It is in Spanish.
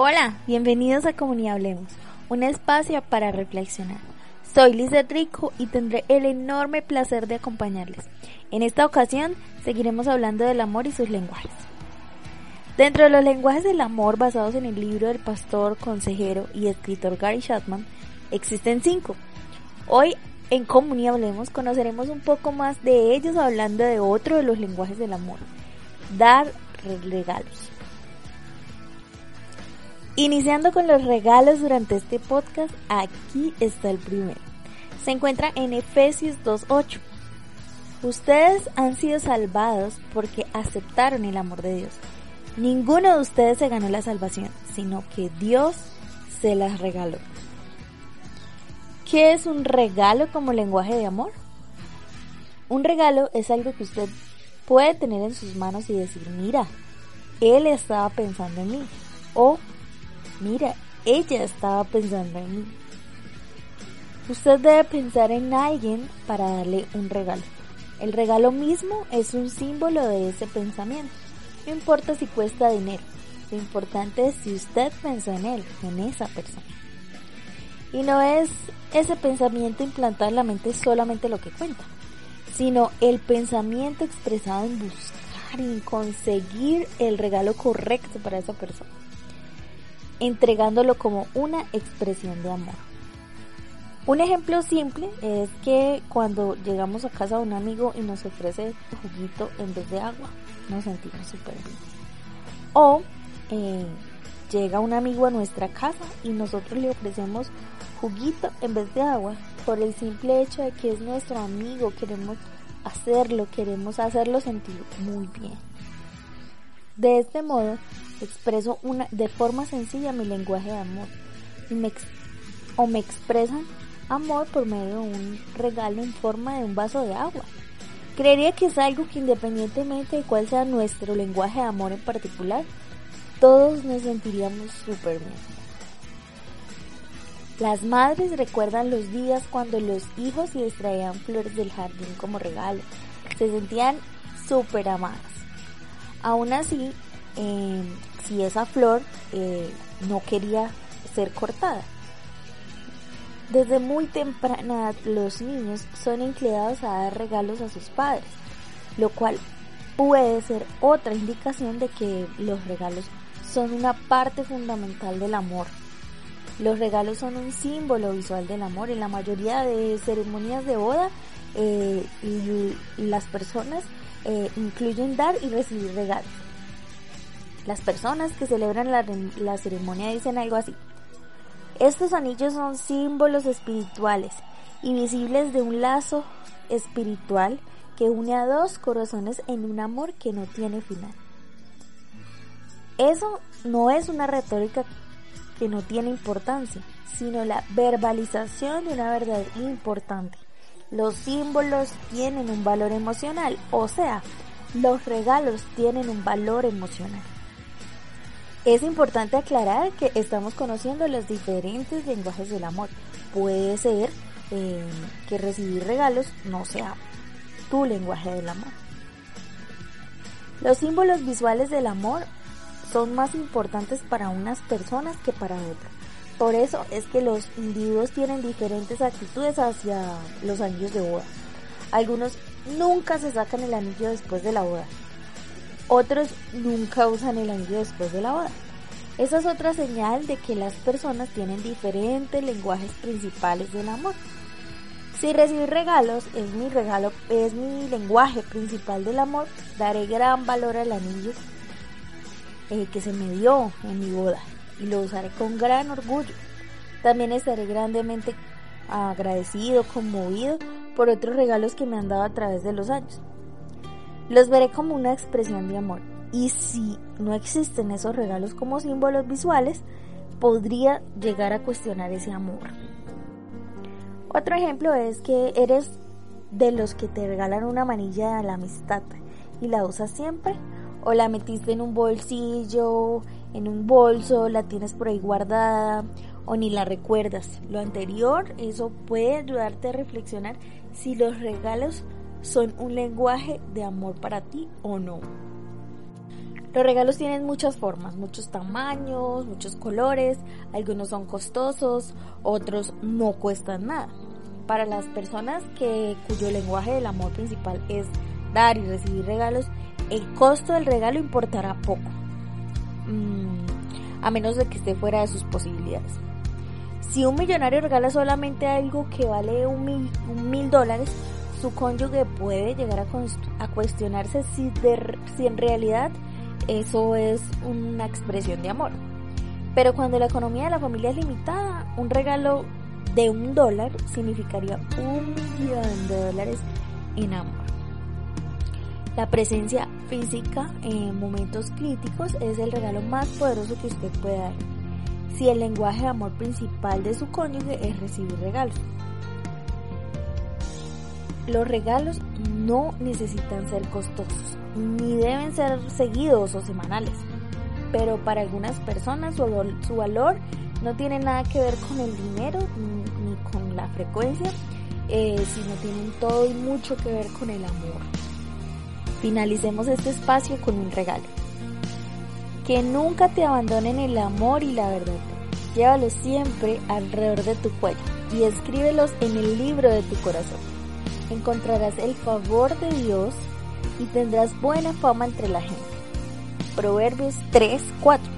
Hola, bienvenidos a Comunidad Hablemos, un espacio para reflexionar. Soy Lizeth Rico y tendré el enorme placer de acompañarles. En esta ocasión seguiremos hablando del amor y sus lenguajes. Dentro de los lenguajes del amor basados en el libro del pastor, consejero y escritor Gary Chapman, existen cinco. Hoy en Comunidad Hablemos conoceremos un poco más de ellos hablando de otro de los lenguajes del amor, dar regalos. Iniciando con los regalos durante este podcast, aquí está el primero. Se encuentra en Efesios 2.8. Ustedes han sido salvados porque aceptaron el amor de Dios. Ninguno de ustedes se ganó la salvación, sino que Dios se las regaló. ¿Qué es un regalo como lenguaje de amor? Un regalo es algo que usted puede tener en sus manos y decir, mira, él estaba pensando en mí. O Mira, ella estaba pensando en mí. Usted debe pensar en alguien para darle un regalo. El regalo mismo es un símbolo de ese pensamiento. No importa si cuesta dinero. Lo importante es si usted pensó en él, en esa persona. Y no es ese pensamiento implantado en la mente solamente lo que cuenta, sino el pensamiento expresado en buscar y en conseguir el regalo correcto para esa persona entregándolo como una expresión de amor. Un ejemplo simple es que cuando llegamos a casa de un amigo y nos ofrece juguito en vez de agua, nos sentimos súper bien. O eh, llega un amigo a nuestra casa y nosotros le ofrecemos juguito en vez de agua por el simple hecho de que es nuestro amigo, queremos hacerlo, queremos hacerlo sentir muy bien. De este modo, expreso una, de forma sencilla mi lenguaje de amor y me, o me expresan amor por medio de un regalo en forma de un vaso de agua. Creería que es algo que independientemente de cuál sea nuestro lenguaje de amor en particular, todos nos sentiríamos súper bien. Las madres recuerdan los días cuando los hijos les traían flores del jardín como regalo. Se sentían súper amadas. Aún así, eh, si esa flor eh, no quería ser cortada. Desde muy temprana los niños son inclinados a dar regalos a sus padres, lo cual puede ser otra indicación de que los regalos son una parte fundamental del amor. Los regalos son un símbolo visual del amor. En la mayoría de ceremonias de boda, eh, las personas eh, incluyen dar y recibir regalos. Las personas que celebran la, ceremonia dicen algo así. Estos anillos son símbolos espirituales y visibles de un lazo espiritual que une a dos corazones en un amor que no tiene final. Eso no es una retórica que no tiene importancia, sino la verbalización de una verdad importante. Los símbolos tienen un valor emocional, o sea, los regalos tienen un valor emocional. Es importante aclarar que estamos conociendo los diferentes lenguajes del amor. Puede ser eh, que recibir regalos no sea tu lenguaje del amor. Los símbolos visuales del amor son más importantes para unas personas que para otras. Por eso es que los individuos tienen diferentes actitudes hacia los anillos de boda. Algunos nunca se sacan el anillo después de la boda. Otros nunca usan el anillo después de la boda. Esa es otra señal de que las personas tienen diferentes lenguajes principales del amor. Si recibir regalos es mi regalo, es mi lenguaje principal del amor, daré gran valor al anillo eh, que se me dio en mi boda y lo usaré con gran orgullo. También estaré grandemente agradecido, conmovido por otros regalos que me han dado a través de los años. Los veré como una expresión de amor. Y si no existen esos regalos como símbolos visuales, podría llegar a cuestionar ese amor. Otro ejemplo es que eres de los que te regalan una manilla de la amistad y la usas siempre o la metiste en un bolsillo, en un bolso, la tienes por ahí guardada o ni la recuerdas. Lo anterior, eso puede ayudarte a reflexionar si los regalos son un lenguaje de amor para ti o no. Los regalos tienen muchas formas, muchos tamaños, muchos colores, algunos son costosos, otros no cuestan nada. Para las personas que cuyo lenguaje del amor principal es dar y recibir regalos, el costo del regalo importará poco, mm, a menos de que esté fuera de sus posibilidades. Si un millonario regala solamente algo que vale un mil, dólares, su cónyuge puede llegar a, cuestionarse si, si en realidad eso es una expresión de amor. Pero cuando la economía de la familia es limitada, un regalo de un dólar significaría un millón de dólares en amor. La presencia física en momentos críticos es el regalo más poderoso que usted puede dar. Si el lenguaje de amor principal de su cónyuge es recibir regalos. Los regalos no necesitan ser costosos, ni deben ser seguidos o semanales, pero para algunas personas su, valor no tiene nada que ver con el dinero ni con la frecuencia, eh, sino tienen todo y mucho que ver con el amor. Finalicemos este espacio con un regalo. Que nunca te abandonen el amor y la verdad. Llévalos siempre alrededor de tu cuello y escríbelos en el libro de tu corazón encontrarás el favor de Dios y tendrás buena fama entre la gente. Proverbios 3, 4.